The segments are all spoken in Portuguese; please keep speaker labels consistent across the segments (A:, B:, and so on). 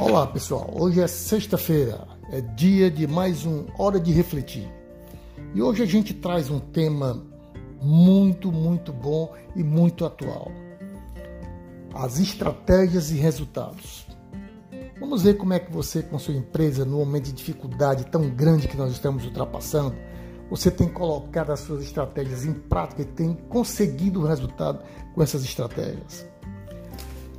A: Olá pessoal, hoje é sexta-feira, é dia de mais um Hora de Refletir. E hoje a gente traz um tema muito, muito bom e muito atual: as estratégias e resultados. Vamos ver como é que você, com sua empresa, no momento de dificuldade tão grande que nós estamos ultrapassando, você tem colocado as suas estratégias em prática e tem conseguido o resultado com essas estratégias.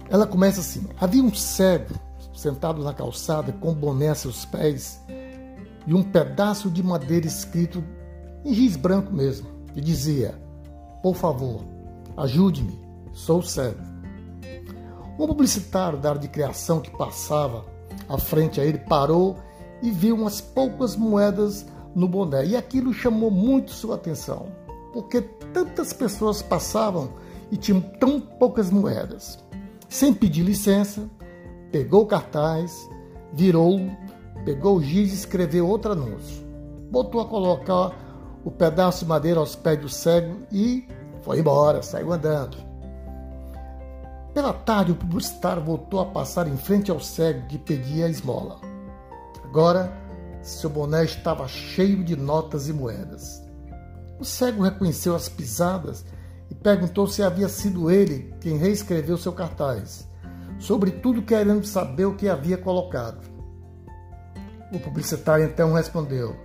A: Ela começa assim: havia um cego sentado na calçada com boné a seus pés e um pedaço de madeira escrito em giz branco mesmo, que dizia: Por favor, ajude-me, sou cego. Um publicitário da área de criação que passava à frente a ele parou e viu umas poucas moedas no boné. E aquilo chamou muito sua atenção, porque tantas pessoas passavam e tinham tão poucas moedas. Sem pedir licença, pegou o cartaz, virou, pegou o giz e escreveu outro anúncio. Botou a colocar o pedaço de madeira aos pés do cego e foi embora, saiu andando. Pela tarde, o publicitário voltou a passar em frente ao cego que pedia a esmola. Agora, seu boné estava cheio de notas e moedas. O cego reconheceu as pisadas e perguntou se havia sido ele quem reescreveu seu cartaz sobretudo querendo saber o que havia colocado. O publicitário então respondeu: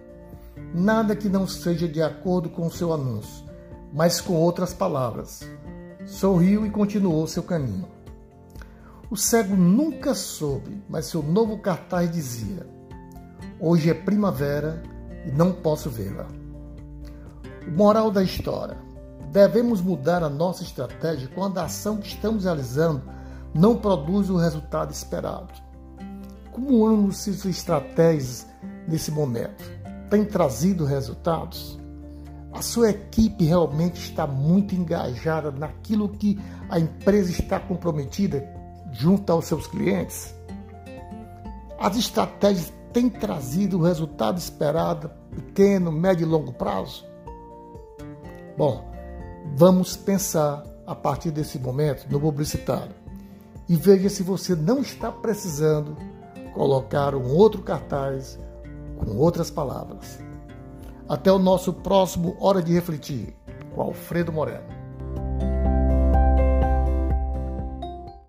A: Nada que não seja de acordo com o seu anúncio, mas com outras palavras. Sorriu e continuou seu caminho. O cego nunca soube, mas seu novo cartaz dizia: Hoje é primavera e não posso vê-la. Moral da história: devemos mudar a nossa estratégia quando a ação que estamos realizando não produz o resultado esperado. Como andam suas estratégias nesse momento? Tem trazido resultados? A sua equipe realmente está muito engajada naquilo que a empresa está comprometida junto aos seus clientes? As estratégias têm trazido o resultado esperado, pequeno, médio e longo prazo? Bom, vamos pensar a partir desse momento no publicitário e veja se você não está precisando colocar um outro cartaz com outras palavras. Até o nosso próximo Hora de Refletir, com Alfredo Moreno.